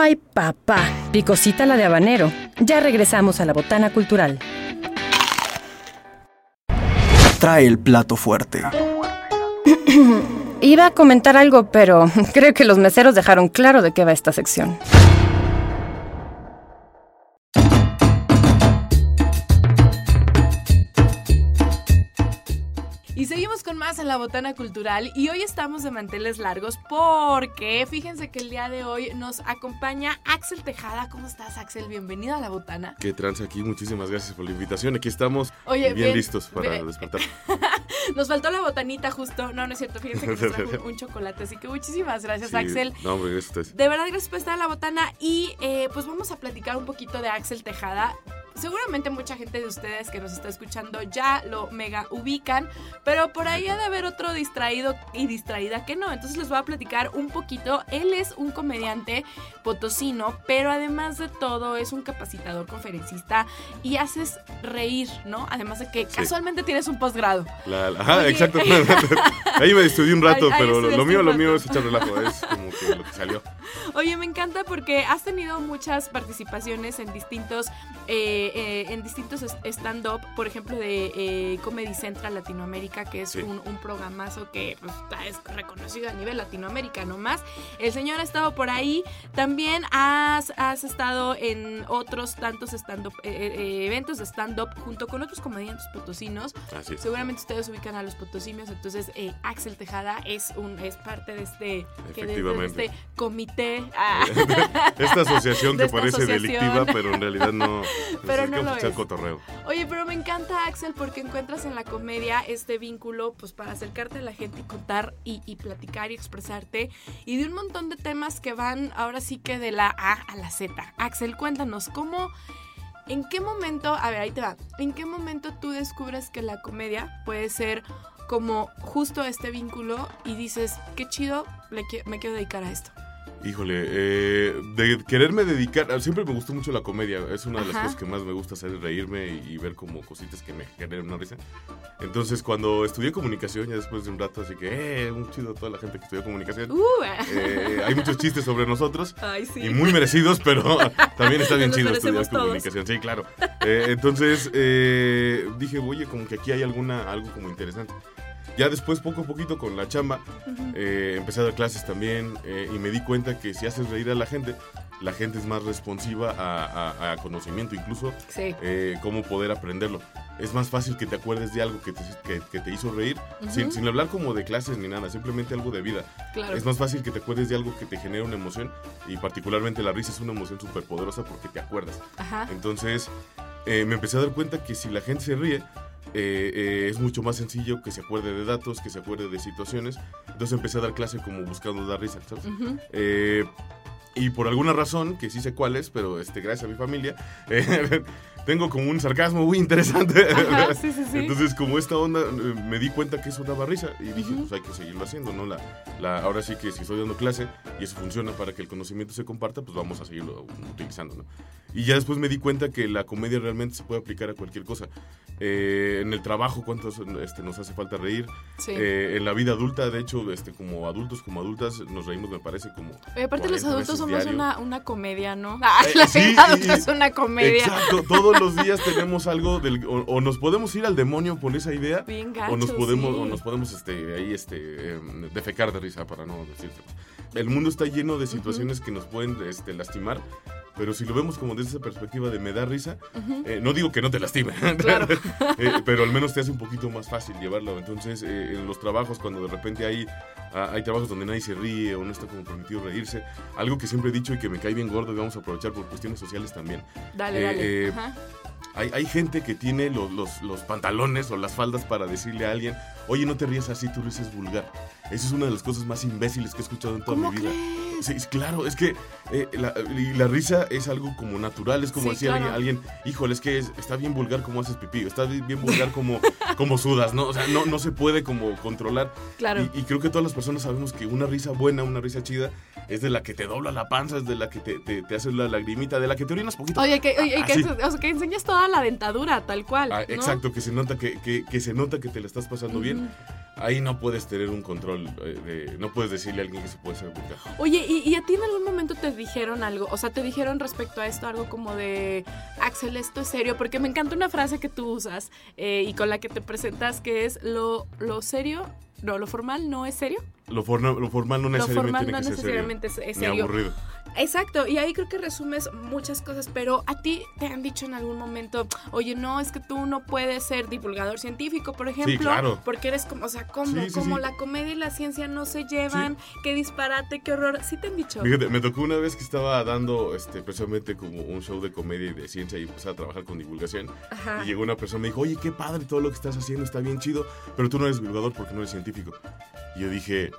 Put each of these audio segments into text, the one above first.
Ay, papá, picosita la de habanero. Ya regresamos a la botana cultural. Trae el plato fuerte. Iba a comentar algo, pero creo que los meseros dejaron claro de qué va esta sección. La Botana Cultural y hoy estamos de manteles largos porque fíjense que el día de hoy nos acompaña Axel Tejada. ¿Cómo estás, Axel? Bienvenido a la Botana. Qué trance aquí, muchísimas gracias por la invitación. Aquí estamos Oye, bien, bien, listos para bien. despertar. Nos faltó la botanita justo. No, no es cierto. Fíjense que nos trajo un, un chocolate. Así que muchísimas gracias, Sí, Axel. No, hombre, gracias a ustedes. De verdad, gracias por estar en la botana. Y eh, pues vamos a platicar un poquito de Axel Tejada. Seguramente mucha gente de ustedes que nos está escuchando ya lo mega ubican, pero por ahí ha de haber otro distraído y distraída que no. Entonces les voy a platicar un poquito. Él es un comediante potosino, pero además de todo es un capacitador, conferencista y haces reír, ¿no? Además de que Sí. casualmente tienes un posgrado. La- la- ajá, Oye. exacto. ahí me estudié un rato, Ahí- pero lo, mío, lo mío es echar relajo. Es como que lo que salió. Oye, me encanta porque has tenido muchas participaciones en distintos, eh, eh, en distintos stand-up, por ejemplo, de eh, Comedy Central Latinoamérica, que es Sí. un, un programazo que pues, es reconocido a nivel latinoamericano más. El señor ha estado por ahí. También has, has estado en otros tantos stand-up, eh, eh, eventos de stand-up junto con otros comediantes potosinos. Así es. Seguramente ustedes ubican a los potosimios, entonces Axel Tejada es un es parte de este, que de- este comité. ah, Esta asociación que esta parece asociación. delictiva, pero en realidad no. Pero es no que lo echar es. cotorreo. Oye, pero me encanta Axel porque encuentras en la comedia este vínculo pues para acercarte a la gente y contar y, y platicar y expresarte y de un montón de temas que van ahora sí que de la A a la Z. Axel, cuéntanos, ¿cómo, en qué momento, a ver, ahí te va, en qué momento tú descubres que la comedia puede ser como justo este vínculo y dices, qué chido, le qui- me quiero dedicar a esto? Híjole, eh, de quererme dedicar, siempre me gustó mucho la comedia, es una de las Ajá. cosas que más me gusta hacer, reírme y, y ver como cositas que me generen una risa. Entonces cuando estudié comunicación, ya después de un rato, así que, eh, un chido toda la gente que estudió comunicación. Uh, Eh, hay muchos chistes sobre nosotros ay, sí. y muy merecidos, pero también está bien Nos chido estudiar todos. comunicación, sí, claro. Eh, entonces eh, dije, oye, como que aquí hay alguna, algo como interesante. Ya después, poco a poquito, con la chamba, eh, empecé a dar clases también eh, y me di cuenta que si haces reír a la gente, la gente es más responsiva a, a- a conocimiento, incluso Sí. eh, cómo poder aprenderlo. Es más fácil que te acuerdes de algo que te, que, que te hizo reír, sin, sin hablar como de clases ni nada, simplemente algo de vida. Claro. Es más fácil que te acuerdes de algo que te genera una emoción y particularmente la risa es una emoción súper poderosa porque te acuerdas. Ajá. Entonces eh, me empecé a dar cuenta que si la gente se ríe, eh, eh, es mucho más sencillo que se acuerde de datos, que se acuerde de situaciones. Entonces empecé a dar clase como buscando dar risa, ¿sabes? Eh, y por alguna razón, que sí sé cuál es, pero este, gracias a mi familia, tengo como un sarcasmo muy interesante. Ajá, sí, sí, sí. Entonces, como esta onda, eh, me di cuenta que eso daba risa y dije, Ujú. pues hay que seguirlo haciendo, ¿no? La, la, ahora sí que si estoy dando clase y eso funciona para que el conocimiento se comparta, pues vamos a seguirlo utilizando, ¿no? Y ya después me di cuenta que la comedia realmente se puede aplicar a cualquier cosa. Eh, en el trabajo, ¿cuántos este, nos hace falta reír? Sí. Eh, en la vida adulta, de hecho, este, como adultos, como adultas, nos reímos, me parece, como... Aparte los 40 adultos somos una, una comedia, ¿no? Ah, la sí, vida adulta es una comedia. Exacto, todos los días tenemos algo del, o, o nos podemos ir al demonio por esa idea Bien o nos gacho, podemos sí. o nos podemos este ahí este em, defecar de risa para no decirte. El mundo está lleno de situaciones que nos pueden este, lastimar, pero si lo vemos como desde esa perspectiva de me da risa, Ujú. eh, no digo que no te lastime, Claro. eh, pero al menos te hace un poquito más fácil llevarlo. Entonces, eh, en los trabajos, cuando de repente hay, ah, hay trabajos donde nadie se ríe o no está como permitido reírse, algo que siempre he dicho y que me cae bien gordo y vamos a aprovechar por cuestiones sociales también. Dale, eh, dale. eh, Ajá. Hay, hay gente que tiene los, los, los pantalones o las faldas para decirle a alguien, oye, no te rías así, tú eres vulgar. Esa es una de las cosas más imbéciles que he escuchado en toda ¿Cómo mi vida. Claro, es que eh, la, y la risa es algo como natural, es como Sí, claro. alguien, híjole, es que es- está bien vulgar como haces pipí, está bien vulgar como, como sudas, ¿no? O sea, no, no se puede como controlar. Claro. Y, y creo que todas las personas sabemos que una risa buena, una risa chida, es de la que te dobla la panza, es de la que te, te, te hace la lagrimita, de la que te orinas poquito. Oye, que, oye, Ah, que, o sea, que enseñas toda la dentadura, tal cual. Ah, ¿no? Exacto, que se nota que, que, que se nota que te la estás pasando bien. Ahí no puedes tener un control, eh, no puedes decirle a alguien que se puede ser vulgar. Oye, ¿y, a ti en algún momento te te dijeron algo? O sea, te dijeron respecto a esto algo como de, Axel, esto es serio, porque me encanta una frase que tú usas eh, y con la que te presentas que es lo, lo serio, no, lo formal no es serio. Lo, forma- lo formal no necesariamente formal tiene no que ser necesariamente serio, es- es ni serio. aburrido. Exacto, y ahí creo que resumes muchas cosas, pero a ti te han dicho en algún momento, oye, no, es que tú no puedes ser divulgador científico, por ejemplo, claro. porque eres como, o sea, como, Sí, sí, como sí. la comedia y la ciencia no se llevan, qué disparate, qué horror, sí te han dicho. Fíjate, me tocó una vez que estaba dando este, precisamente como un show de comedia y de ciencia y empecé a trabajar con divulgación. Ajá. Y llegó una persona y me dijo, oye, qué padre todo lo que estás haciendo, está bien chido, pero tú no eres divulgador porque no eres científico. Y yo dije, "Ah,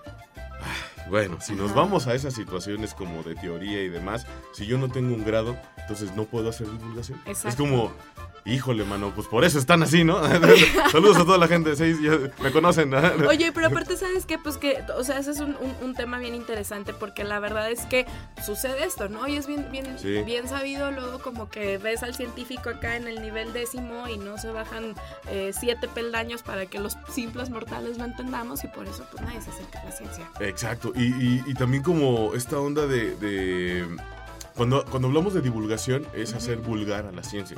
bueno, si nos Ajá. vamos a esas situaciones como de teoría y demás, si yo no tengo un grado, entonces no puedo hacer divulgación. Es Exacto. como, híjole, mano, pues por eso están así, ¿no? Saludos a toda la gente me conocen. ¿no? Oye, pero aparte, ¿sabes qué? Pues que, o sea, ese es un, un- un tema bien interesante porque la verdad es que sucede esto, ¿no? Y es bien, bien, Sí. bien sabido luego como que ves al científico acá en el nivel décimo y no se bajan eh, siete peldaños para que los simples mortales lo entendamos y por eso pues nadie se acerca a la ciencia. Exacto, y, y- y también como esta onda de... de- Cuando, cuando hablamos de divulgación es hacer vulgar a la ciencia.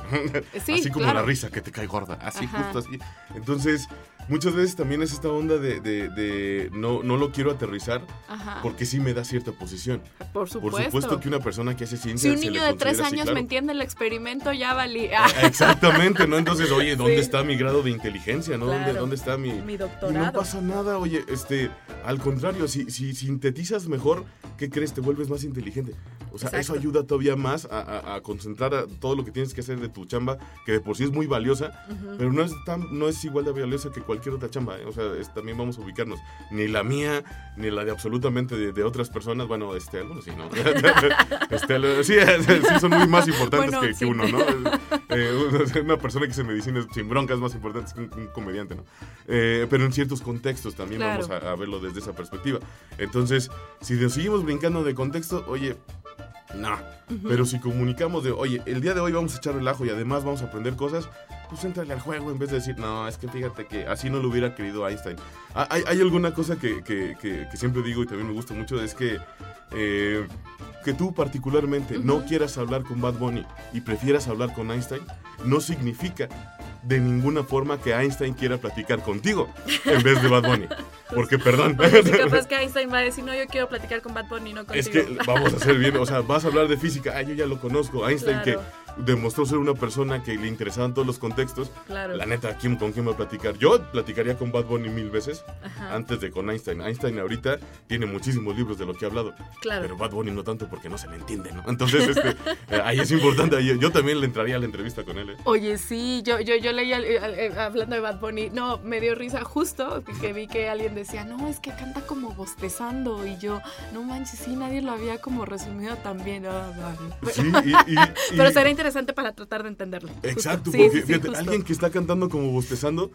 Sí, así como claro. la risa que te cae gorda. Así, Ajá. justo así. Entonces, muchas veces también es esta onda de, de- de no, no lo quiero aterrizar Ajá. porque sí me da cierta posición. por Por supuesto. supuesto que una persona que hace ciencia. si un niño de tres considera así, años claro. me entiende el experimento, ya valí. Ah, Exactamente, ¿no? Entonces, oye, ¿dónde Sí. está mi grado de inteligencia? ¿no? ¿Dónde, Claro. ¿Dónde está mi, Mi y no doctorado. pasa nada, oye, este, al contrario, si, si sintetizas mejor, ¿qué crees? Te vuelves más inteligente. O sea, eso Exacto. ayuda todavía más a, a- a concentrar a todo lo que tienes que hacer de tu chamba, que de por sí es muy valiosa, Ujú. pero no es, tan, no es igual de valiosa que cualquier otra chamba. ¿eh? O sea, es- también vamos a ubicarnos. Ni la mía, ni la de absolutamente de, de otras personas. Bueno, este, algunos sí, ¿no? Este, sí, sí, son muy más importantes Bueno, que, que uno, ¿no? Eh, una persona que se medicina sin bronca es más importante que un, un comediante, ¿no? Eh, pero en ciertos contextos también Claro. vamos a, a verlo desde esa perspectiva. Entonces, si nos seguimos brincando de contexto, oye, no. Pero si comunicamos de, oye, el día de hoy vamos a echar relajo y además vamos a aprender cosas, pues entrale al juego en vez de decir, no, es que fíjate que así no lo hubiera querido Einstein. Ah, Hay, hay alguna cosa que, que- que- que siempre digo y también me gusta mucho, es que, eh, que tú particularmente no quieras hablar con Bad Bunny y prefieras hablar con Einstein, no significa de ninguna forma que Einstein quiera platicar contigo en vez de Bad Bunny. Porque, perdón. Oye, sí, capaz que Einstein va a decir, no, yo quiero platicar con Bad Bunny, no contigo. Es que vamos a hacer bien, o sea, vas a hablar de física, ah, yo ya lo conozco, Einstein Claro. Demostró ser una persona que le interesaban todos los contextos. Claro. La neta, ¿quién, ¿con quién va a platicar? Yo platicaría con Bad Bunny mil veces Ajá. antes de con Einstein. Einstein ahorita tiene muchísimos libros de lo que ha hablado, Claro. pero Bad Bunny no tanto porque no se le entiende, ¿no? Entonces, este, eh, ahí es importante, ahí- yo también le entraría a la entrevista con él. ¿eh? Oye, sí, yo, yo, yo leía, eh, hablando de Bad Bunny, no, me dio risa justo que, que vi que alguien decía, no, es que canta como bostezando, y yo, no manches, sí, nadie lo había como resumido tan bien. Vale. Sí, y, y- y- Pero será interesante para tratar de entenderlo. Exacto, Sí, porque sí, sí, fíjate, justo. alguien que está cantando como bostezando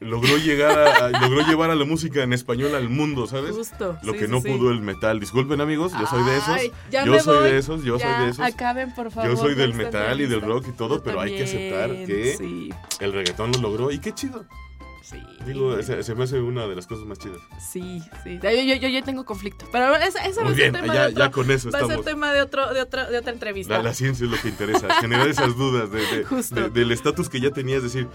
logró llegar a, a- logró llevar a la música en español al mundo, ¿sabes? Justo, Lo sí, que sí, no sí. pudo el metal. Disculpen amigos, yo soy de esos. Ay, ya yo me soy voy. de esos, yo Ya, soy de esos. Acaben, por favor. Yo soy del metal y del rock y todo, Yo pero hay que aceptar que Sí, el reggaetón lo logró y qué chido. Sí. Digo, se, se me hace una de las cosas más chidas. Sí, sí. Yo, yo, yo, yo tengo conflicto. Pero esa, esa va Muy a ser bien, tema ya, de otro, ya con eso va a ser tema de, otro, de, otra, de otra entrevista. La, la ciencia es lo que interesa, generar esas dudas de, de- Justo. de- del estatus que ya tenías, decir,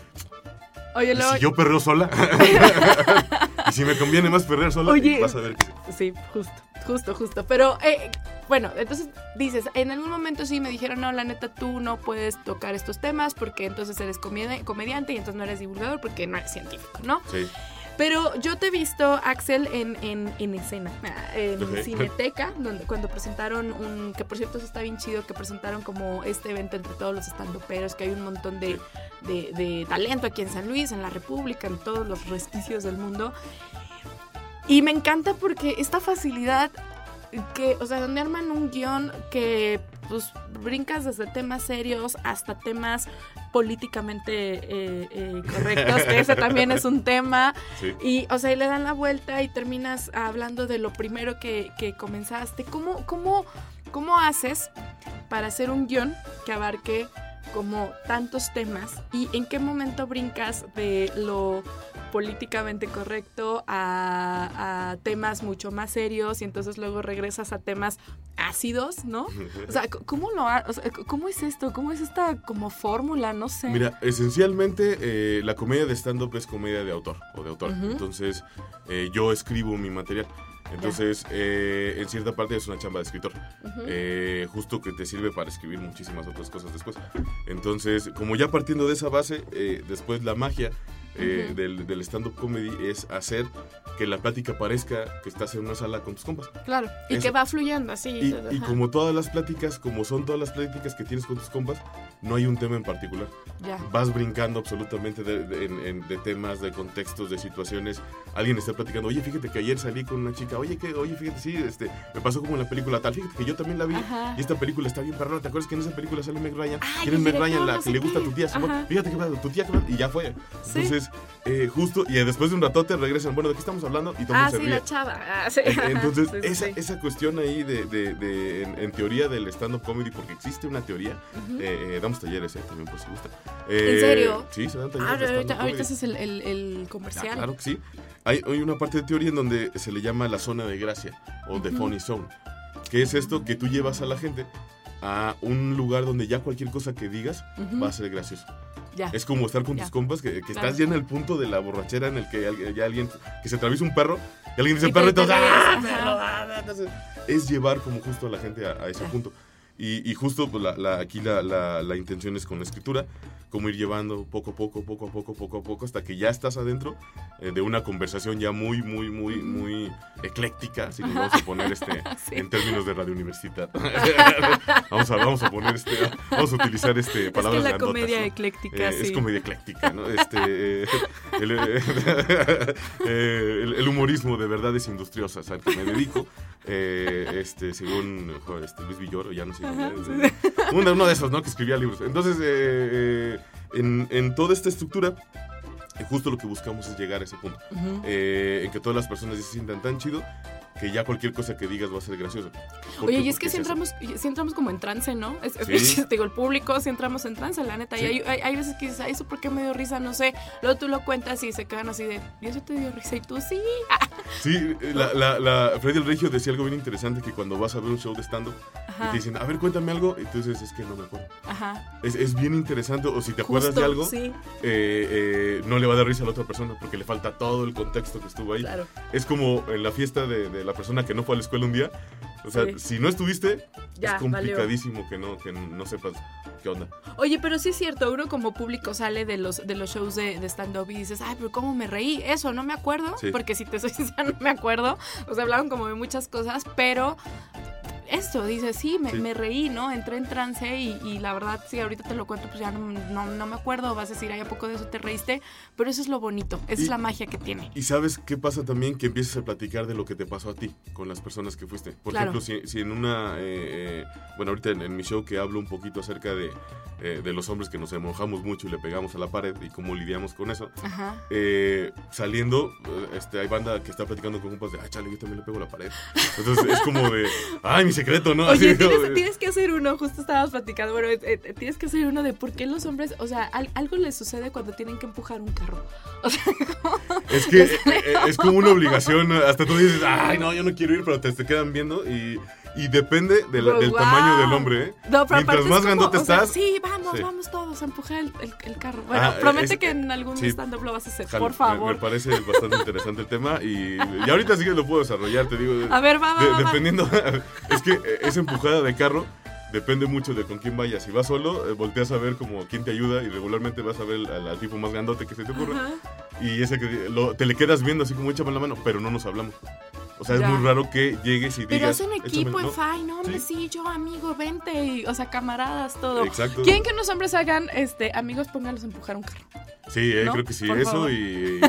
Oye, ¿y luego, si yo perreo sola? y si me conviene más perrear sola, Oye. vas a ver que. Sí, justo, justo, justo. Pero, eh, bueno, entonces dices, en algún momento sí me dijeron, no, la neta, tú no puedes tocar estos temas porque entonces eres comedi- comediante y entonces no eres divulgador porque no eres científico, ¿no? Sí. Pero yo te he visto, Axel, en, en, en escena, ah, en Ok. Cineteca, donde, cuando presentaron un, que por cierto eso está bien chido, que presentaron como este evento entre todos los estandoperos, que hay un montón de, de, de talento aquí en San Luis, en la República, en todos los resquicios del mundo. Y me encanta porque esta facilidad que, o sea, donde arman un guion que pues brincas desde temas serios hasta temas políticamente eh, eh, correctos, que ese también es un tema. Sí. Y, o sea, y le dan la vuelta y terminas hablando de lo primero que, que comenzaste. ¿Cómo, cómo, ¿Cómo haces para hacer un guion que abarque como tantos temas? ¿Y en qué momento brincas de lo políticamente correcto a, a temas mucho más serios y entonces luego regresas a temas ácidos, ¿no? O sea, ¿cómo lo ha- o sea, c- cómo es esto? ¿Cómo es esta como fórmula? No sé. Mira, esencialmente eh, la comedia de stand-up es comedia de autor o de autor. Entonces, eh, yo escribo mi material. Entonces, eh, en cierta parte es una chamba de escritor. Ujú. eh, justo que te sirve para escribir muchísimas otras cosas después. Entonces, como ya partiendo de esa base, eh, después la magia eh, del, del stand-up comedy es hacer que la plática parezca que estás en una sala con tus compas. Claro. Y Eso. que va fluyendo así. Y, y como todas las pláticas, como son todas las pláticas que tienes con tus compas, no hay un tema en particular. Ya. Vas brincando absolutamente de, de- en- de temas, de contextos, de situaciones. Alguien está platicando, oye, fíjate que ayer salí con una chica, oye, que, oye, fíjate, sí, este, me pasó como en la película tal, fíjate que yo también la vi. Ajá. Y esta película está bien perrona, ¿te acuerdas que en esa película sale Meg Ryan? ¿Quién es Meg Ryan? La no que le gusta a tu tía. Simón. Fíjate que tu tía, y ya fue. Sí. Entonces, eh, justo, y después de un ratote regresan, bueno, ¿de qué estamos hablando? Y Ah, sí, la chava. Ah, sí. Eh, Entonces, Sí, esa, esa cuestión ahí de, de- de- en, en teoría del stand-up comedy, porque existe una teoría, Ujú. eh, eh, damos talleres eh, también por si gusta. ¿En Eh, serio? Sí, se dan Ah, talleres de ahorita, ahorita ese es el, el, el Ah, comercial. claro que sí. Hay, hay una parte de teoría en donde se le llama la zona de gracia o the Ujú. funny zone. que es esto? Que tú llevas a la gente a un lugar donde ya cualquier cosa que digas Ujú. va a ser gracioso. Ya. Es como estar con Ya. tus compas, que, que Claro. estás ya en el punto de la borrachera en el que ya alguien, que se atraviesa un perro, y alguien dice perro y todos, ¡ah, perro, ah, ah", entonces, es llevar como justo a la gente a, a ese Ya. punto. Y, y justo pues, la, la- aquí la, la- intención es con la escritura, como ir llevando poco a poco, poco a poco, poco a poco, hasta que ya estás adentro eh, de una conversación ya muy, muy, muy, muy ecléctica, así que vamos a poner este Sí. en términos de Radio Universidad. vamos, a, vamos a poner este, vamos a utilizar este Es que palabras la grandotas, comedia ¿no? ecléctica, Eh, sí. Es comedia ecléctica, ¿no? Este, eh, el, eh, el- el humorismo de verdad es industriosa, al que me dedico. este, según este, Luis Villoro, ya no sé eh, uno, uno de esos, ¿no? Que escribía libros. Entonces, eh, eh, en, en toda esta estructura, eh, justo lo que buscamos es llegar a ese punto. Ujú. eh, en que todas las personas se sientan tan chido que ya cualquier cosa que digas va a ser gracioso. ¿Por Oye, qué? y es que si entramos, si entramos como en trance, ¿no? Es, es- Sí. digo, el público, si entramos en trance, la neta. Sí. Y hay, hay, hay veces que dices, "Ay, ¿eso por qué me dio risa? No sé. Luego tú lo cuentas y se quedan así de, ¿y eso te dio risa? Y tú, sí. Sí, eh, la, la, la- Freddy el Regio decía algo bien interesante que cuando vas a ver un show de stand-up y Ajá. te dicen, a ver, cuéntame algo, y dices, es que no me acuerdo. Ajá. Es, es bien interesante, o si te acuerdas de algo, Sí, eh, eh, no le va a dar risa a la otra persona porque le falta todo el contexto que estuvo ahí. claro. Es como en la fiesta de, de la persona que no fue a la escuela un día. O sea, Sí. si no estuviste, Ya, es complicadísimo que no, que no sepas qué onda. Oye, pero sí es cierto, uno como público sale de los, de los shows de, de stand-up y dices, ay, pero ¿cómo me reí? Eso, no me acuerdo, Sí. porque si te soy sincera, no me acuerdo. O sea, hablaban como de muchas cosas, pero esto, dices, sí, me, Sí. me reí, ¿no? Entré en trance y, y la verdad, sí, ahorita te lo cuento, pues ya no, no, no me acuerdo, vas a decir, ay, ¿a poco de eso te reíste? Pero eso es lo bonito, esa Y- es la magia que tiene. Y sabes qué pasa también que empiezas a platicar de lo que te pasó a ti con las personas que fuiste. Por Claro. ejemplo, si, si en una, eh, eh, bueno, ahorita en, en mi show que hablo un poquito acerca de, eh, de los hombres que nos enojamos mucho y le pegamos a la pared y cómo lidiamos con eso. Ajá. eh, saliendo, eh, este, hay banda que está platicando con compas de, ah, chale, yo también le pego a la pared. Entonces es como de, ay, mi secreto, ¿no? Oye, como tienes, tienes que hacer uno, justo estábamos platicando, bueno, eh, eh, tienes que hacer uno de por qué los hombres, o sea, al- algo les sucede cuando tienen que empujar un carro. O sea, Es que eh, es como una obligación, hasta tú dices, ay, no, yo no quiero ir, pero te, te quedan viendo y, y depende de la- Wow. del tamaño del hombre, ¿eh? No, pero Mientras más como, grandote o sea, estás, sí, vamos, sí. vamos todos a empujar el, el- el carro. Bueno, Ah, promete es- que en algún sí. stand-up lo vas a hacer, por favor. Me, parece bastante interesante el tema y, y ahorita sí que lo puedo desarrollar, te digo. A ver, va, va, de- va, va. dependiendo, es que esa empujada de carro depende mucho de con quién vayas. Si vas solo, eh, volteas a ver como quién te ayuda y regularmente vas a ver al, al tipo más grandote que se te ocurra. Ajá. Y ese que lo- te le quedas viendo así como échame la mano, pero no nos hablamos. O sea, Ya. es muy raro que llegues y Pero digas. es un equipo, ¿no? en fine, hombre, Sí. sí. yo, amigo, vente, y, o sea, camaradas, todo. Exacto. ¿Quieren que unos hombres hagan, este, amigos, pónganlos a empujar un carro? Sí, eh, ¿No? creo que sí. Por Eso y,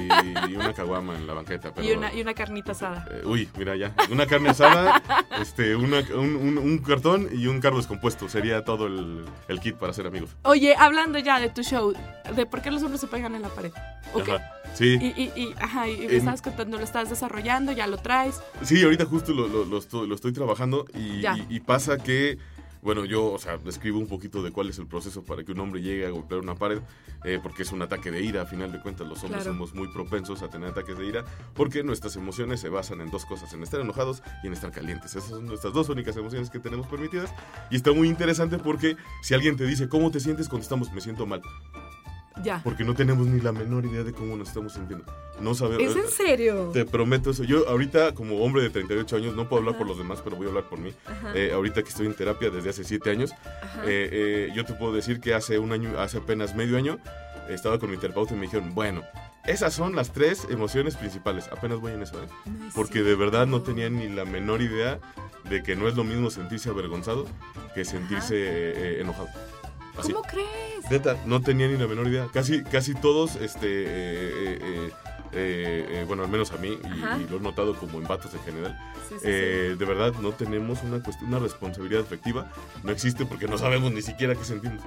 y una caguama en la banqueta. Pero, Y, una, y una carnita asada. eh, uy, mira ya. Una carne asada, este, una- un, un- un cartón y un carro descompuesto. Sería todo el, el kit para ser amigos. Oye, hablando ya de tu show, de por qué los hombres se pegan en la pared. ¿Ok? Ajá. Sí. Y, y, y, ajá, y me En- estabas contando, lo estás desarrollando, ya lo traes. Sí, ahorita justo lo, lo- lo estoy, lo estoy trabajando y- y pasa que bueno, yo, o sea, describo un poquito de cuál es el proceso para que un hombre llegue a golpear una pared, eh, porque es un ataque de ira, a final de cuentas los hombres Claro. somos muy propensos a tener ataques de ira, porque nuestras emociones se basan en dos cosas, en estar enojados y en estar calientes. Esas son nuestras dos únicas emociones que tenemos permitidas. Y está muy interesante porque si alguien te dice, ¿cómo te sientes? Contestamos, me siento mal, Ya. porque no tenemos ni la menor idea de cómo nos estamos sintiendo. No sabemos. ¿Es en serio? Te prometo eso. Yo ahorita, como hombre de 38 años, no puedo hablar por los demás, pero voy a hablar por mí. Eh, ahorita que estoy en terapia desde hace 7 años, eh, eh, yo te puedo decir que hace un año, hace apenas medio año, estaba con mi terapeuta y me dijeron, bueno, esas son las tres emociones principales. Apenas voy en eso, ¿eh? No Porque de verdad no tenía ni la menor idea de que no es lo mismo sentirse avergonzado que sentirse eh, eh, enojado. Así. ¿Cómo crees? Neta, no tenía ni la menor idea. Casi, casi todos, este, eh, eh, eh, bueno, al menos a mí, y, lo he notado como en vatos en general, Sí, sí, sí. de verdad no tenemos una, una responsabilidad afectiva. No existe porque no sabemos ni siquiera qué sentimos.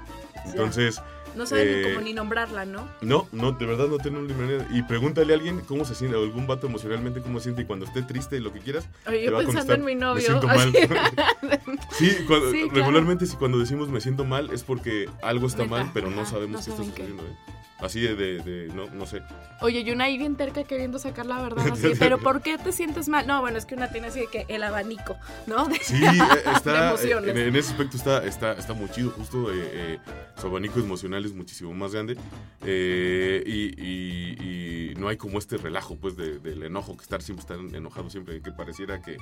Entonces, No saben ni eh, cómo ni nombrarla, ¿no? no, no, de verdad no tenemos ni manera. Y pregúntale a alguien cómo se siente, o algún vato emocionalmente cómo se siente, y cuando esté triste y lo que quieras, Oye, yo pensando en mi "Me novio. siento así. Sí, cuando- Sí, claro. regularmente si cuando decimos me siento mal es porque algo está mal, pero no sabemos no qué está qué. sucediendo. ¿eh? Así de, de- de- no, no sé. Oye, y una ahí bien terca queriendo sacar la verdad así, pero ¿por qué te sientes mal? No, bueno, es que una tiene así de que el abanico, ¿no? De- Sí, eh, está, De emociones. en, en ese aspecto está, está, está muy chido, justo eh, eh, su abanico emocional es muchísimo más grande eh, y, y- y no hay como este relajo pues de- del enojo, que estar siempre estar enojado siempre, que pareciera que...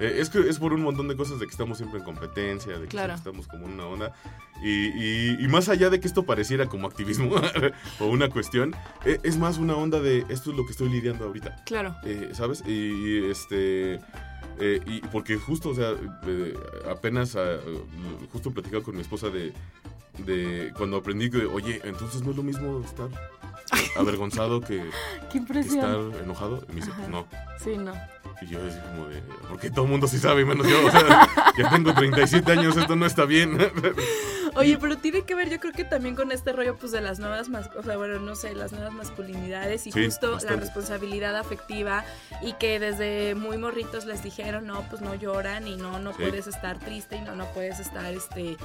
eh, es que es por un montón de cosas de que estamos siempre en competencia, de que Claro. estamos como en una onda y, y- y más allá de que esto pareciera como activismo o una cuestión, eh, es más una onda de esto es lo que estoy lidiando ahorita. Claro. Eh, ¿Sabes? Y, y, este. eh, y porque justo, o sea, eh, apenas, ah, justo platicaba con mi esposa de, de cuando aprendí que, oye, entonces no es lo mismo estar avergonzado que, Qué que impresión. estar enojado. Y me dice, Ajá. no. Sí, no. Y yo así como de, porque todo el mundo sí sabe, menos yo. O sea, ya tengo 37 años, esto no está bien. Oye, pero tiene que ver, yo creo que también con este rollo, pues, de las nuevas, o sea, bueno, no sé, las nuevas masculinidades y Sí, justo bastante. la responsabilidad afectiva y que desde muy morritos les dijeron, no, pues no lloran y no, no Sí. puedes estar triste y no, no puedes estar, este...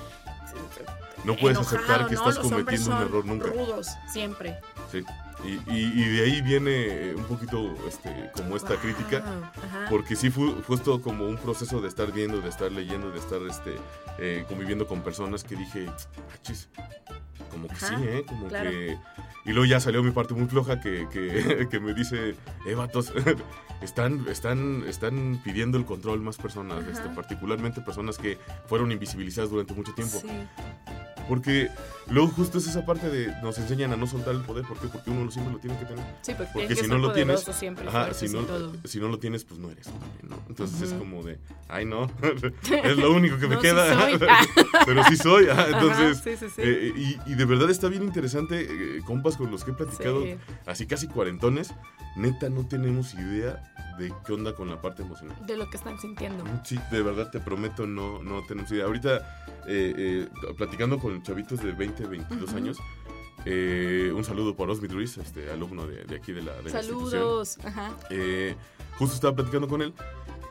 No puedes enojado, aceptar que ¿no? estás Los cometiendo un error nunca. rudos, siempre. Sí. Y, y- y de ahí viene eh, un poquito este, como esta Wow, crítica. ajá. Porque sí fue justo como un proceso de estar viendo, de estar leyendo, de estar este, eh, conviviendo con personas que dije, "Achis, como que Ajá, sí, ¿eh? Como claro. que... Y luego ya salió mi parte muy floja que, que, que me dice, eh, vatos, están, están, están pidiendo el control más personas, Ajá. este, particularmente personas que fueron invisibilizadas durante mucho tiempo. Sí, Porque luego justo es esa parte de nos enseñan a no soltar el poder. ¿Por qué? Porque uno siempre lo tiene que tener. sí, porque, Porque si no lo tienes, siempre, Ajá, si no, si no lo tienes, pues no eres ¿no? Entonces es como de, ay no, es lo único que me No, sí queda. soy. Pero sí soy. ajá, Ajá, entonces, sí, sí, sí. eh, y, y de verdad está bien interesante, eh, compas con los que he platicado, Sí. así casi cuarentones, neta no tenemos idea de qué onda con la parte emocional. de lo que están sintiendo. Sí, de verdad te prometo, no, no tenemos idea. Ahorita, eh, eh, platicando con chavitos de 20, 22 Ujú. años, eh, un saludo por Osmi Ruiz, este alumno de, de aquí de la, de la. Saludos. Ajá. Eh, justo estaba platicando con él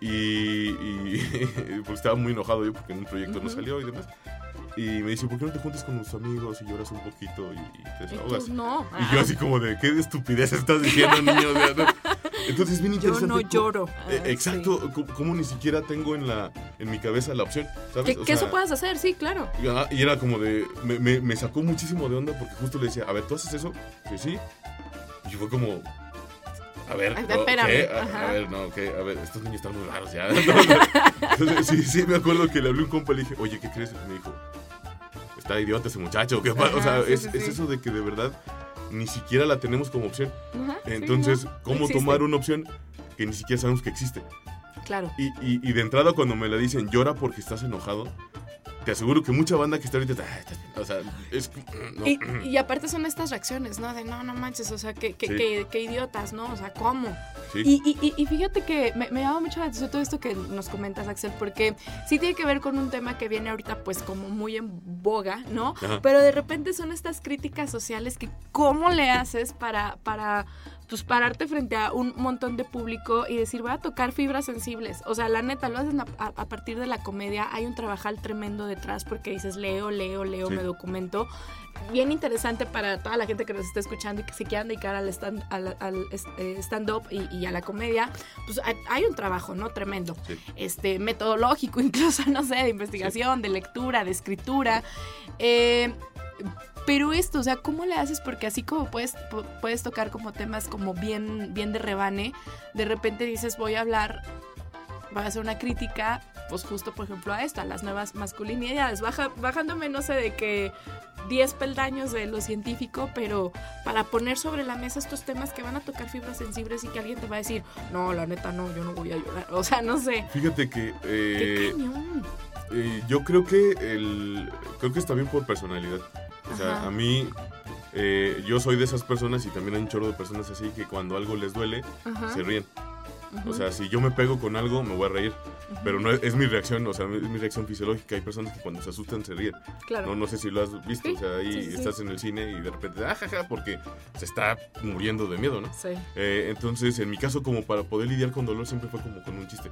y, y porque estaba muy enojado yo porque en un proyecto no Ujú. salió y demás. Y me dice, ¿por qué no te juntas con tus amigos y lloras un poquito y, y te desahogas? no. Y yo así como de, ¿qué estupidez estás diciendo, niño? O sea, no. Entonces es bien Yo no lloro. eh, Ah, exacto, cómo, cómo ni siquiera tengo en la en mi cabeza la opción, ¿sabes? Que, O que eso puedas hacer, sí, claro. y, era como de, me, me- me sacó muchísimo de onda porque justo le decía, a ver, ¿tú haces eso? Sí, sí. Y fue como, a ver, ¿qué? A, ver, no, ¿qué? A ver, estos niños están muy raros ya. Entonces, sí, sí, me acuerdo que le hablé a un compa y le dije, oye, ¿qué crees? Y me dijo, está idiota ese muchacho, ¿qué pasa? O sea, Ajá, sí, es, sí, es sí. eso de que de verdad ni siquiera la tenemos como opción. Ajá, Entonces, no, ¿cómo tomar una opción que ni siquiera sabemos que existe? Claro. Y, y- y de entrada cuando me la dicen llora porque estás enojado, te aseguro que mucha banda que está ahorita, "Ah, estás bien", o sea, es que, no. Y, y aparte son estas reacciones, ¿no? De no, no manches, o sea, que, que, Sí. que- que idiotas, ¿no? O sea, ¿cómo? Sí. Y, y- y- y fíjate que me, me llama mucho la atención todo esto que nos comentas, Axel, porque sí tiene que ver con un tema que viene ahorita pues como muy en boga, ¿no? Ajá. Pero de repente son estas críticas sociales que ¿cómo le haces para, para pues pararte frente a un montón de público y decir, voy a tocar fibras sensibles. O sea, la neta, lo haces a, a partir de la comedia. Hay un trabajal tremendo detrás porque dices, leo, leo, leo, me documento bien interesante para toda la gente que nos está escuchando y que se quieran dedicar al, eh, stand-up y, a la comedia, pues hay, un trabajo, ¿no? Tremendo. Este, metodológico, incluso, no sé, de investigación, de lectura, de escritura. Eh, pero esto, o sea, ¿cómo le haces? Porque así como puedes, puedes tocar como temas como bien, bien de rebane, de repente dices, voy a hablar, voy a hacer una crítica, pues justo, por ejemplo, a esto, a las nuevas masculinidades, baja, bajándome, no sé, de que 10 peldaños de lo científico, pero para poner sobre la mesa estos temas que van a tocar fibras sensibles y que alguien te va a decir, no, la neta, no, yo no voy a llorar. O sea, no sé. Fíjate que... Eh, eh, yo creo que el, creo que está bien por personalidad. O sea, a mí, eh, yo soy de esas personas y también hay un chorro de personas así que cuando algo les duele, se ríen. O sea, si yo me pego con algo, me voy a reír. Pero no es, mi reacción, o sea, es mi reacción fisiológica. Hay personas que cuando se asustan se ríen. Claro. No, no sé si lo has visto. O sea, ahí estás en el cine y de repente, ah, jaja, porque se está muriendo de miedo, ¿no? Sí. Eh, entonces, en mi caso, como para poder lidiar con dolor, siempre fue como con un chiste.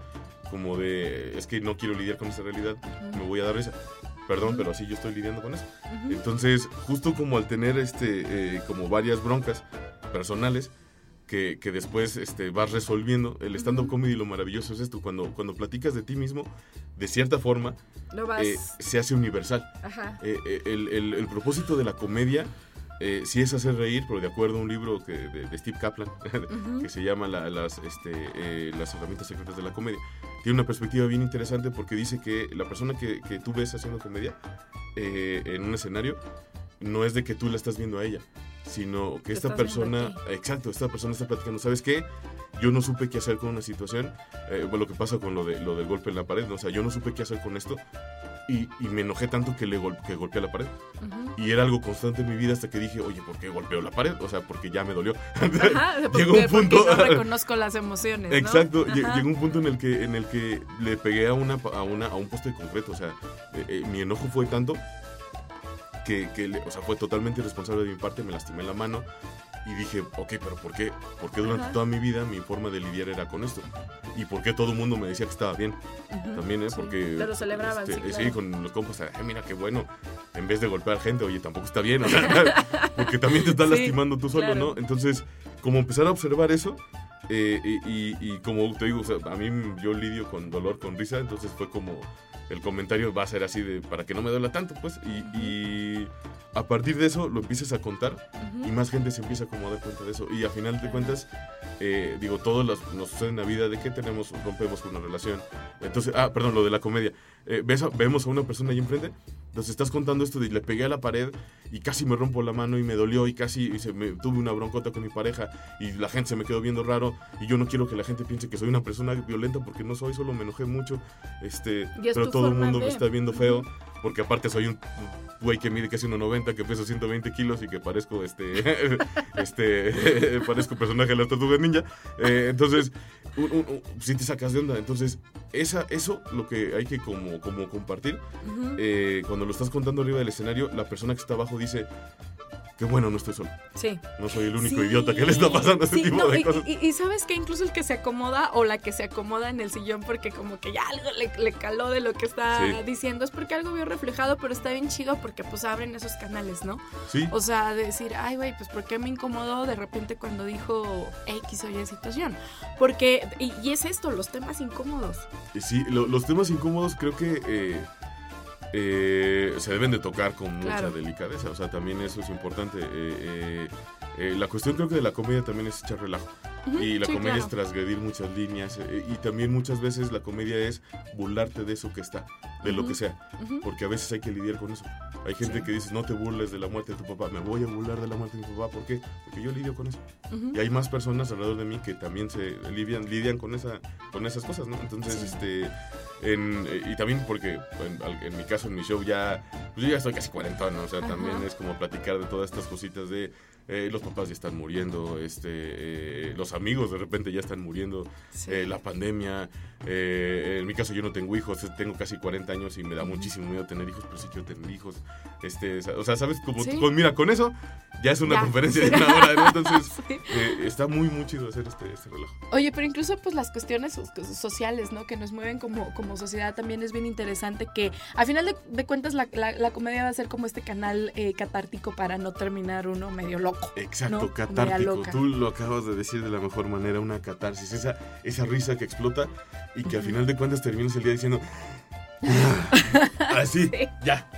Como de, es que no quiero lidiar con esa realidad, me voy a dar risa perdón, pero así yo estoy lidiando con eso. Entonces, justo como al tener este, eh, como varias broncas personales, que, que, después este, vas resolviendo. El stand-up comedy lo maravilloso es esto, cuando, cuando platicas de ti mismo, de cierta forma, eh, se hace universal. Eh, el, el, el, propósito de la comedia eh, sí es hacer reír, pero de acuerdo a un libro que, de, Steve Kaplan, que se llama las, este, las herramientas secretas de la comedia, tiene una perspectiva bien interesante porque dice que la persona que, que tú ves haciendo comedia eh, en un escenario no es de que tú la estás viendo a ella, sino que esta persona, exacto, esta persona está platicando, ¿sabes qué? Yo no supe qué hacer con una situación, eh, bueno, lo que pasa con lo, de, lo del golpe en la pared, ¿no? o sea, yo no supe qué hacer con esto y, y me enojé tanto que le que golpeé la pared. Y era algo constante en mi vida hasta que dije, oye, ¿por qué golpeo la pared? O sea, porque ya me dolió. llegó un punto... no reconozco las emociones, Exacto, llegó un punto en el que, en el que le pegué a, una, a, una, a un poste concreto, o sea, eh, eh, mi enojo fue tanto que, que, o sea, fue totalmente irresponsable de mi parte, me lastimé la mano y dije, ok, pero ¿por qué? Porque durante toda mi vida mi forma de lidiar era con esto. ¿Y por qué todo el mundo me decía que estaba bien? También, ¿eh? Porque... Pero celebraban, este, sí, con los compas, mira qué bueno. En vez de golpear gente, oye, tampoco está bien. O sea, porque también te estás lastimando tú solo, ¿no? Entonces, como empezar a observar eso, eh, y, y, como te digo, o sea, a mí yo lidio con dolor, con risa, entonces fue como el comentario va a ser así de para que no me duela tanto, pues. Y, a partir de eso lo empieces a contar y más gente se empieza como a dar cuenta de eso. Y a final de cuentas, eh, digo, todos nos sucede en la vida de que tenemos, rompemos con una relación. Entonces, ah, perdón, lo de la comedia. Eh, ves vemos a una persona ahí enfrente, entonces estás contando esto de le pegué a la pared y casi me rompo la mano y me dolió y casi se me, tuve una broncota con mi pareja y la gente se me quedó viendo raro y yo no quiero que la gente piense que soy una persona violenta porque no soy, solo me enojé mucho, este, pero todo el mundo me está viendo feo porque aparte soy un güey que mide casi 1,90, que peso 120 kilos y que parezco este, este, parezco personaje de la tortuga ninja. Eh, entonces, si te sacas de onda. Entonces, esa, eso lo que hay que como, como compartir. Eh, cuando lo estás contando arriba del escenario, la persona que está abajo dice, qué bueno, no estoy solo. Sí. No soy el único idiota que le está pasando ese tipo de cosas. Y, sabes que incluso el que se acomoda o la que se acomoda en el sillón porque como que ya algo le, caló de lo que está diciendo es porque algo vio reflejado, pero está bien chido porque pues abren esos canales, ¿no? Sí. O sea, decir, ay, güey, pues ¿por qué me incomodó de repente cuando dijo X o Y situación? Porque, y, es esto, los temas incómodos. Sí, los temas incómodos creo que... Eh, eh, se deben de tocar con mucha delicadeza. O sea, también eso es importante. Eh, eh, la cuestión creo que de la comedia también es echar relajo. y la comedia es transgredir muchas líneas. y también muchas veces la comedia es burlarte de eso que está, de lo que sea. Porque a veces hay que lidiar con eso. Hay gente que dice, no te burles de la muerte de tu papá. Me voy a burlar de la muerte de mi papá. ¿Por qué? Porque yo lidio con eso. Y hay más personas alrededor de mí que también se lidian, lidian con, esa, con esas cosas, ¿no? Entonces, este en- eh, y también porque en, en mi caso, en mi show, ya, pues yo ya estoy casi cuarentón, ¿no? o sea, también es como platicar de todas estas cositas de eh, los papás ya están muriendo, este, eh, los amigos de repente ya están muriendo, Sí. eh, la pandemia, en mi caso yo no tengo hijos, tengo casi 40 años y me da muchísimo miedo tener hijos, pero sí quiero tener hijos, este, o sea, ¿sabes? Como, Sí. con, mira, con eso ya es una Ya. conferencia de una hora, ¿no? Entonces, está muy, muy chido hacer este, este reloj. Oye, pero incluso pues las cuestiones so- sociales, ¿no? Que nos mueven como, como sociedad también es bien interesante que a final de, de cuentas la, la- la comedia va a ser como este canal catártico para no terminar uno medio loco. Exacto, catártico. Tú lo acabas de decir de la mejor manera, una catarsis, esa, esa risa que explota y que al final de cuentas terminas el día diciendo, "Ah", así, Sí. ya,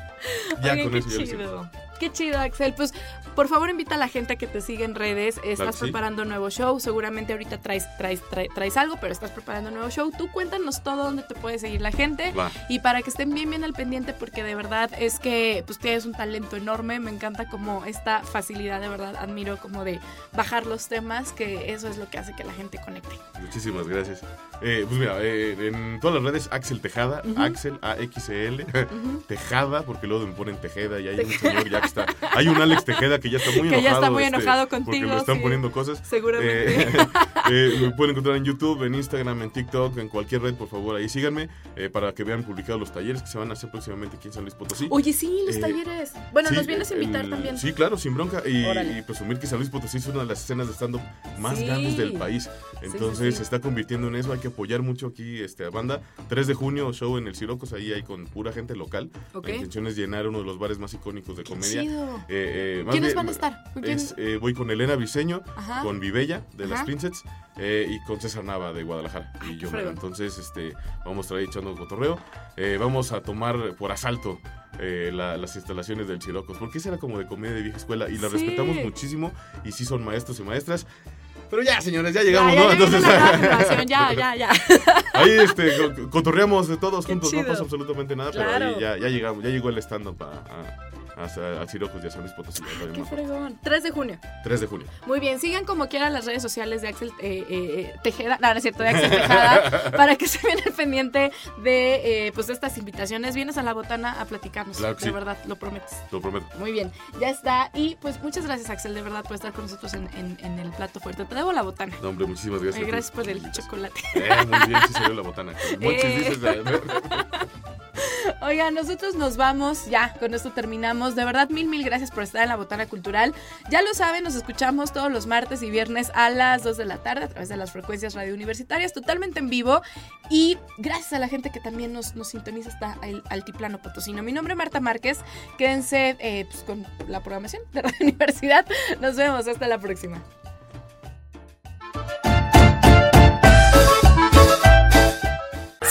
ya Oye, con qué eso ya chido. Qué chido, Axel. Pues por favor invita a la gente a que te siga en redes. Estás sí. preparando un nuevo show. Seguramente ahorita traes, traes, traes, traes algo, pero estás preparando un nuevo show. Tú cuéntanos todo donde te puede seguir la gente. Va. Y para que estén bien, bien al pendiente, porque de verdad es que pues tienes un talento enorme. Me encanta como esta facilidad, de verdad, admiro como de bajar los temas, que eso es lo que hace que la gente conecte. Muchísimas gracias. Eh, pues mira, eh, en todas las redes, Axel Tejada. Axel, A-X-E-L, Ujú. Tejada, porque luego me ponen Tejeda y hay un señor ya que está, hay un Alex Tejeda que ya está muy Que enojado. ya está muy este, enojado Porque contigo, me están sí. poniendo cosas. Seguramente. Eh, eh, me pueden encontrar en YouTube, en Instagram, en TikTok, en cualquier red, por favor, ahí síganme eh, para que vean publicados los talleres que se van a hacer próximamente aquí en San Luis Potosí. Oye, sí, los Eh, talleres. Bueno, Sí, nos vienes a invitar el- también. Sí, claro, sin bronca. Y, y presumir que San Luis Potosí es una de las escenas de stand-up más Sí. grandes del país. Entonces se está convirtiendo en eso. Hay que apoyar mucho aquí este, a banda. 3 de junio, show en el Sirocos. Ahí hay con pura gente local. Ok. La intención es llenar uno de los bares más icónicos de Qué comedia. chido. Eh, eh, más ¿Quiénes bien, van a estar? ¿Con quién? es, eh, voy con Elena Briseño, Ajá. con Vibella de las. Princets eh, y con César Nava de Guadalajara. Ay, y yo, fregón. entonces, este, vamos a estar ahí echando cotorreo. Eh, vamos a tomar por asalto eh, la- las instalaciones del Chirocos, porque esa era como de comedia de vieja escuela y la Sí. respetamos muchísimo y sí son maestros y maestras. Pero ya, señores, ya llegamos, ya, ya, ¿no? ya Entonces, la ya, ya, ya. ahí este, co- cotorreamos de todos Qué juntos, no pasa absolutamente nada, pero ahí ya, ya llegamos, ya llegó el stand-up a, a, a, a Chirocos y a San Luis Potosí. todavía Qué fregón. 3 de junio. 3 de junio. Muy bien, sigan como quieran las redes sociales de Axel eh, eh, Tejeda, no, no es cierto, de Axel Tejada, para que se al pendiente de eh, pues de estas invitaciones. Vienes a la botana a platicarnos, Claro que de sí. verdad, lo prometes. Lo prometo. Muy bien, ya está. Y pues muchas gracias, Axel, de verdad, por estar con nosotros en, en- en el plato fuerte. Te debo la botana. No, hombre, muchísimas gracias. Eh, gracias por el Muchas- chocolate. Eh, muy bien, sí salió la botana. Monchis, Eh. Oiga, nosotros nos vamos, ya, con esto terminamos. De verdad, mil, mil gracias por estar en la Botana Cultural. Ya lo saben, nos escuchamos todos los martes y viernes a las 2 de la tarde a través de las frecuencias radio universitarias, totalmente en vivo. Y gracias a la gente que también nos, nos sintoniza hasta el Altiplano Potosino. Mi nombre es Marta Márquez. Quédense eh, pues, con la programación de Radio Universidad. Nos vemos, hasta la próxima.